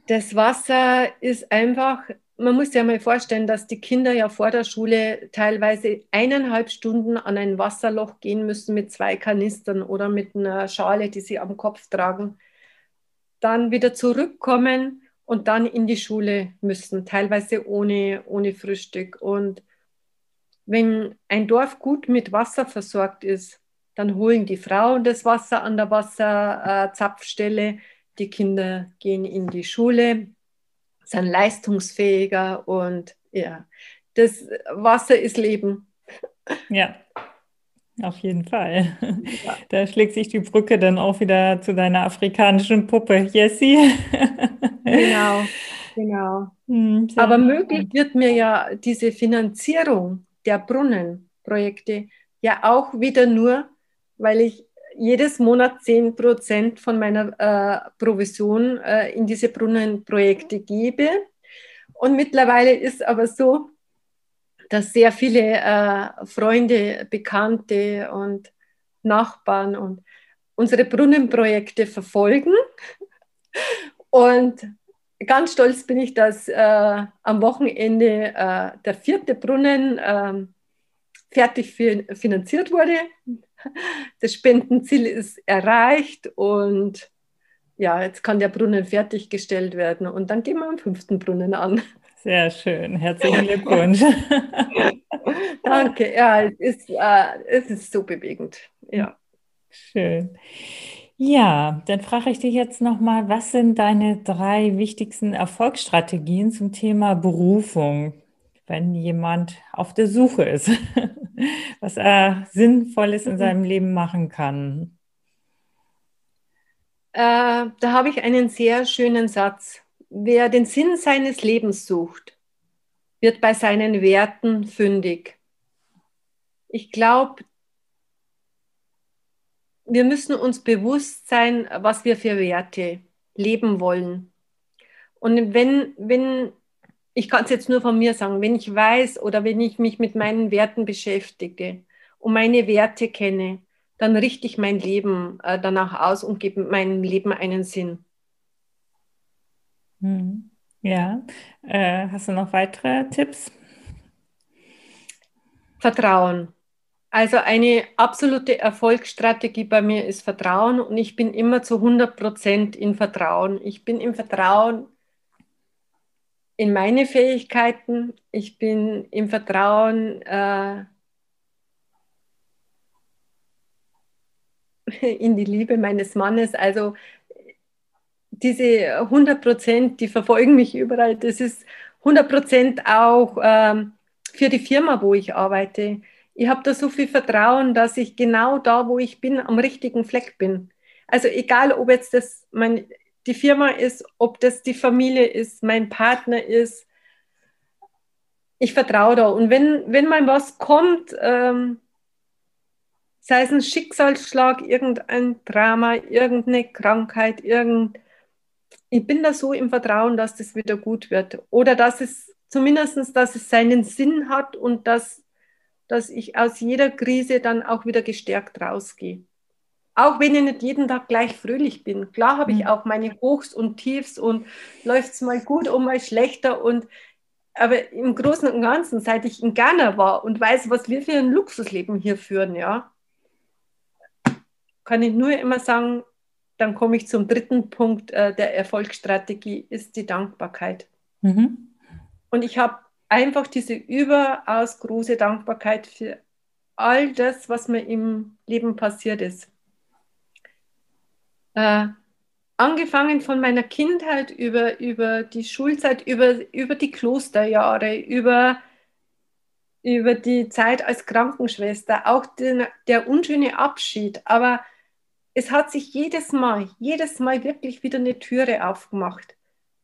Das Wasser ist einfach, man muss sich ja mal vorstellen, dass die Kinder ja vor der Schule teilweise eineinhalb Stunden an ein Wasserloch gehen müssen mit zwei Kanistern oder mit einer Schale, die sie am Kopf tragen. Dann wieder zurückkommen und dann in die Schule müssen, teilweise ohne, ohne Frühstück. Und wenn ein Dorf gut mit Wasser versorgt ist, dann holen die Frauen das Wasser an der Wasserzapfstelle, die Kinder gehen in die Schule, sind leistungsfähiger und ja, das Wasser ist Leben. Ja, auf jeden Fall. Ja. Da schlägt sich die Brücke dann auch wieder zu deiner afrikanischen Puppe, Jessie. Genau, genau. Hm, Aber möglich wird mir ja diese Finanzierung der Brunnenprojekte ja auch wieder nur, weil ich jedes Monat 10 Prozent von meiner äh, Provision äh, in diese Brunnenprojekte gebe. Und mittlerweile ist aber so, dass sehr viele äh, Freunde, Bekannte und Nachbarn und unsere Brunnenprojekte verfolgen. Und ganz stolz bin ich, dass äh, am Wochenende äh, der vierte Brunnen ähm, fertig finanziert wurde. Das Spendenziel ist erreicht und ja, jetzt kann der Brunnen fertiggestellt werden und dann gehen wir am fünften Brunnen an. Sehr schön, herzlichen Glückwunsch. Danke, ja, es ist, äh, es ist so bewegend. Ja. Schön. Ja, dann frage ich dich jetzt nochmal, was sind deine drei wichtigsten Erfolgsstrategien zum Thema Berufung, wenn jemand auf der Suche ist, was er Sinnvolles in seinem Leben machen kann? Äh, da habe ich einen sehr schönen Satz. Wer den Sinn seines Lebens sucht, wird bei seinen Werten fündig. Ich glaube, wir müssen uns bewusst sein, was wir für Werte leben wollen. Und wenn, wenn, ich kann es jetzt nur von mir sagen, wenn ich weiß oder wenn ich mich mit meinen Werten beschäftige und meine Werte kenne, dann richte ich mein Leben äh, danach aus und gebe meinem Leben einen Sinn. Hm. Ja, äh, hast du noch weitere Tipps? Vertrauen. Also eine absolute Erfolgsstrategie bei mir ist Vertrauen und ich bin immer zu 100 Prozent in Vertrauen. Ich bin im Vertrauen in meine Fähigkeiten, ich bin im Vertrauen äh, in die Liebe meines Mannes. Also diese 100 Prozent, die verfolgen mich überall. Das ist 100 Prozent auch ähm, für die Firma, wo ich arbeite ich habe da so viel Vertrauen, dass ich genau da, wo ich bin, am richtigen Fleck bin. Also egal, ob jetzt das mein, die Firma ist, ob das die Familie ist, mein Partner ist, ich vertraue da. Und wenn, wenn mal was kommt, ähm, sei es ein Schicksalsschlag, irgendein Drama, irgendeine Krankheit, irgend, ich bin da so im Vertrauen, dass das wieder gut wird. Oder dass es zumindest, dass es seinen Sinn hat und dass dass ich aus jeder Krise dann auch wieder gestärkt rausgehe. Auch wenn ich nicht jeden Tag gleich fröhlich bin. Klar habe ich mhm. auch meine Hochs und Tiefs und läuft es mal gut und mal schlechter. Und aber im Großen und Ganzen, seit ich in Ghana war und weiß, was wir für ein Luxusleben hier führen, ja, kann ich nur immer sagen, dann komme ich zum dritten Punkt äh, der Erfolgsstrategie, ist die Dankbarkeit. Mhm. Und ich habe einfach diese überaus große Dankbarkeit für all das, was mir im Leben passiert ist. Äh, angefangen von meiner Kindheit über, über die Schulzeit, über, über die Klosterjahre, über, über die Zeit als Krankenschwester, auch den, der unschöne Abschied. Aber es hat sich jedes Mal, jedes Mal wirklich wieder eine Türe aufgemacht.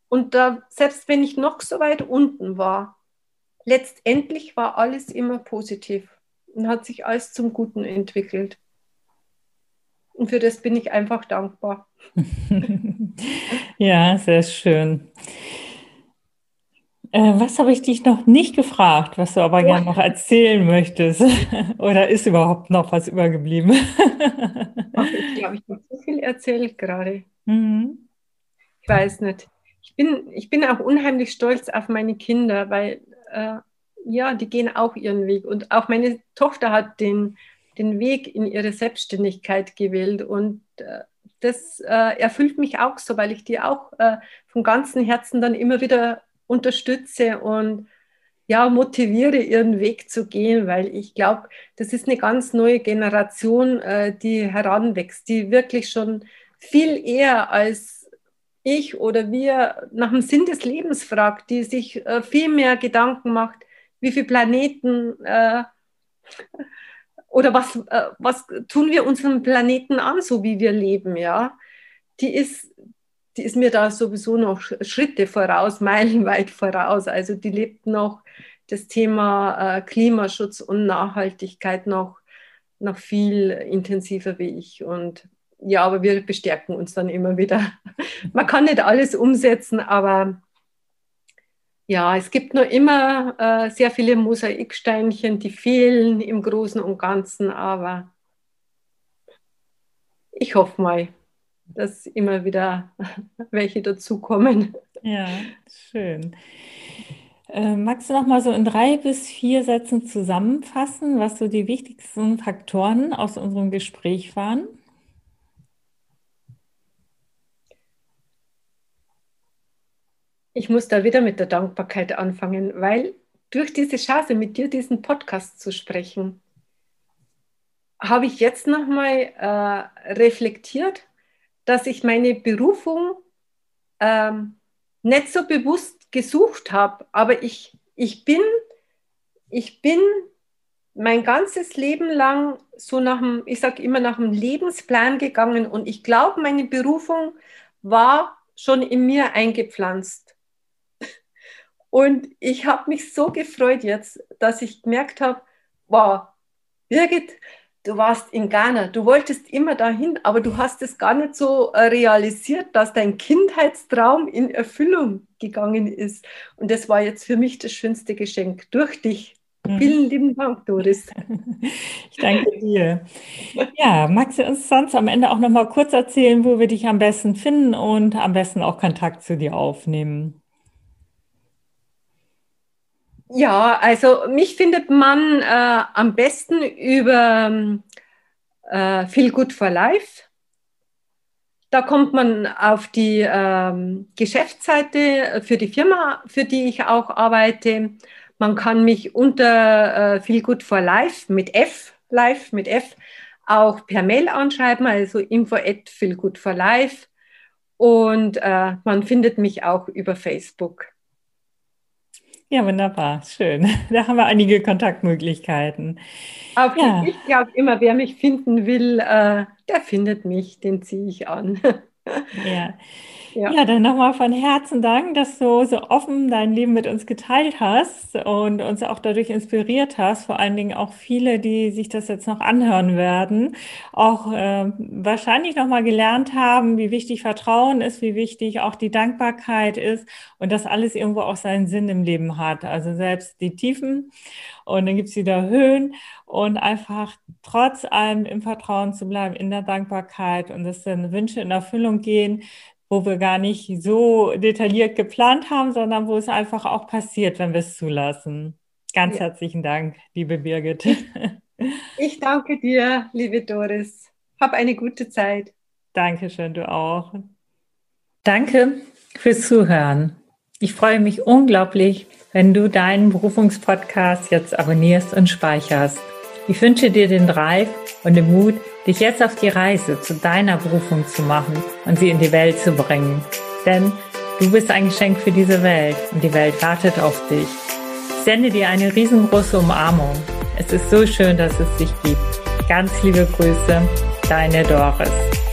Und da, selbst wenn ich noch so weit unten war, letztendlich war alles immer positiv und hat sich alles zum Guten entwickelt. Und für das bin ich einfach dankbar. ja, sehr schön. Äh, was habe ich dich noch nicht gefragt, was du aber oh. gerne noch erzählen möchtest? Oder ist überhaupt noch was übergeblieben? Ach, ich glaube, ich habe so viel erzählt gerade. Mhm. Ich weiß nicht. Ich bin, ich bin auch unheimlich stolz auf meine Kinder, weil äh, ja, die gehen auch ihren Weg. Und auch meine Tochter hat den, den Weg in ihre Selbstständigkeit gewählt. Und äh, das äh, erfüllt mich auch so, weil ich die auch äh, von ganzem Herzen dann immer wieder unterstütze und ja, motiviere, ihren Weg zu gehen, weil ich glaube, das ist eine ganz neue Generation, äh, die heranwächst, die wirklich schon viel eher als ich oder wir nach dem Sinn des Lebens fragt, die sich äh, viel mehr Gedanken macht, wie viele Planeten äh, oder was, äh, was tun wir unserem Planeten an, so wie wir leben, ja. Die ist, die ist mir da sowieso noch Schritte voraus, meilenweit voraus. Also die lebt noch das Thema äh, Klimaschutz und Nachhaltigkeit noch, noch viel intensiver wie ich. Und ja, aber wir bestärken uns dann immer wieder. Man kann nicht alles umsetzen, aber ja, es gibt nur immer äh, sehr viele Mosaiksteinchen, die fehlen im Großen und Ganzen, aber ich hoffe mal, dass immer wieder welche dazukommen. Ja, schön. Äh, magst du noch mal so in drei bis vier Sätzen zusammenfassen, was so die wichtigsten Faktoren aus unserem Gespräch waren? Ich muss da wieder mit der Dankbarkeit anfangen, weil durch diese Chance, mit dir diesen Podcast zu sprechen, habe ich jetzt nochmal äh, reflektiert, dass ich meine Berufung ähm, nicht so bewusst gesucht habe, aber ich, ich, bin, ich bin mein ganzes Leben lang so nach dem, ich sage immer nach dem Lebensplan gegangen und ich glaube, meine Berufung war schon in mir eingepflanzt. Und ich habe mich so gefreut jetzt, dass ich gemerkt habe, wow, Birgit, du warst in Ghana, du wolltest immer dahin, aber du hast es gar nicht so äh, realisiert, dass dein Kindheitstraum in Erfüllung gegangen ist. Und das war jetzt für mich das schönste Geschenk durch dich. Mhm. Vielen lieben Dank, Doris. Ich danke dir. Ja, magst du uns sonst am Ende auch noch mal kurz erzählen, wo wir dich am besten finden und am besten auch Kontakt zu dir aufnehmen? Ja, also mich findet man äh, am besten über äh, Feel Good for Life. Da kommt man auf die ähm, Geschäftsseite für die Firma, für die ich auch arbeite. Man kann mich unter äh, Feel Good for Life mit F, Life mit F, auch per Mail anschreiben, also info at Feel Good for Life. Und äh, man findet mich auch über Facebook. Ja, wunderbar, schön. Da haben wir einige Kontaktmöglichkeiten. Auf ja. Ich glaube immer, wer mich finden will, äh, der findet mich, den ziehe ich an. Ja. Ja. ja, dann nochmal von Herzen Dank, dass du so offen dein Leben mit uns geteilt hast und uns auch dadurch inspiriert hast. Vor allen Dingen auch viele, die sich das jetzt noch anhören werden, auch äh, wahrscheinlich nochmal gelernt haben, wie wichtig Vertrauen ist, wie wichtig auch die Dankbarkeit ist und dass alles irgendwo auch seinen Sinn im Leben hat. Also selbst die Tiefen und dann gibt es wieder Höhen und einfach trotz allem im Vertrauen zu bleiben, in der Dankbarkeit und dass dann Wünsche in Erfüllung gehen, wo wir gar nicht so detailliert geplant haben, sondern wo es einfach auch passiert, wenn wir es zulassen. Ganz ja. herzlichen Dank, liebe Birgit. Ich danke dir, liebe Doris. Hab eine gute Zeit. Dankeschön, du auch. Danke fürs Zuhören. Ich freue mich unglaublich, wenn du deinen Berufungspodcast jetzt abonnierst und speicherst. Ich wünsche dir den Drive und den Mut, dich jetzt auf die Reise zu deiner Berufung zu machen und sie in die Welt zu bringen. Denn du bist ein Geschenk für diese Welt und die Welt wartet auf dich. Ich sende dir eine riesengroße Umarmung. Es ist so schön, dass es dich gibt. Ganz liebe Grüße, deine Doris.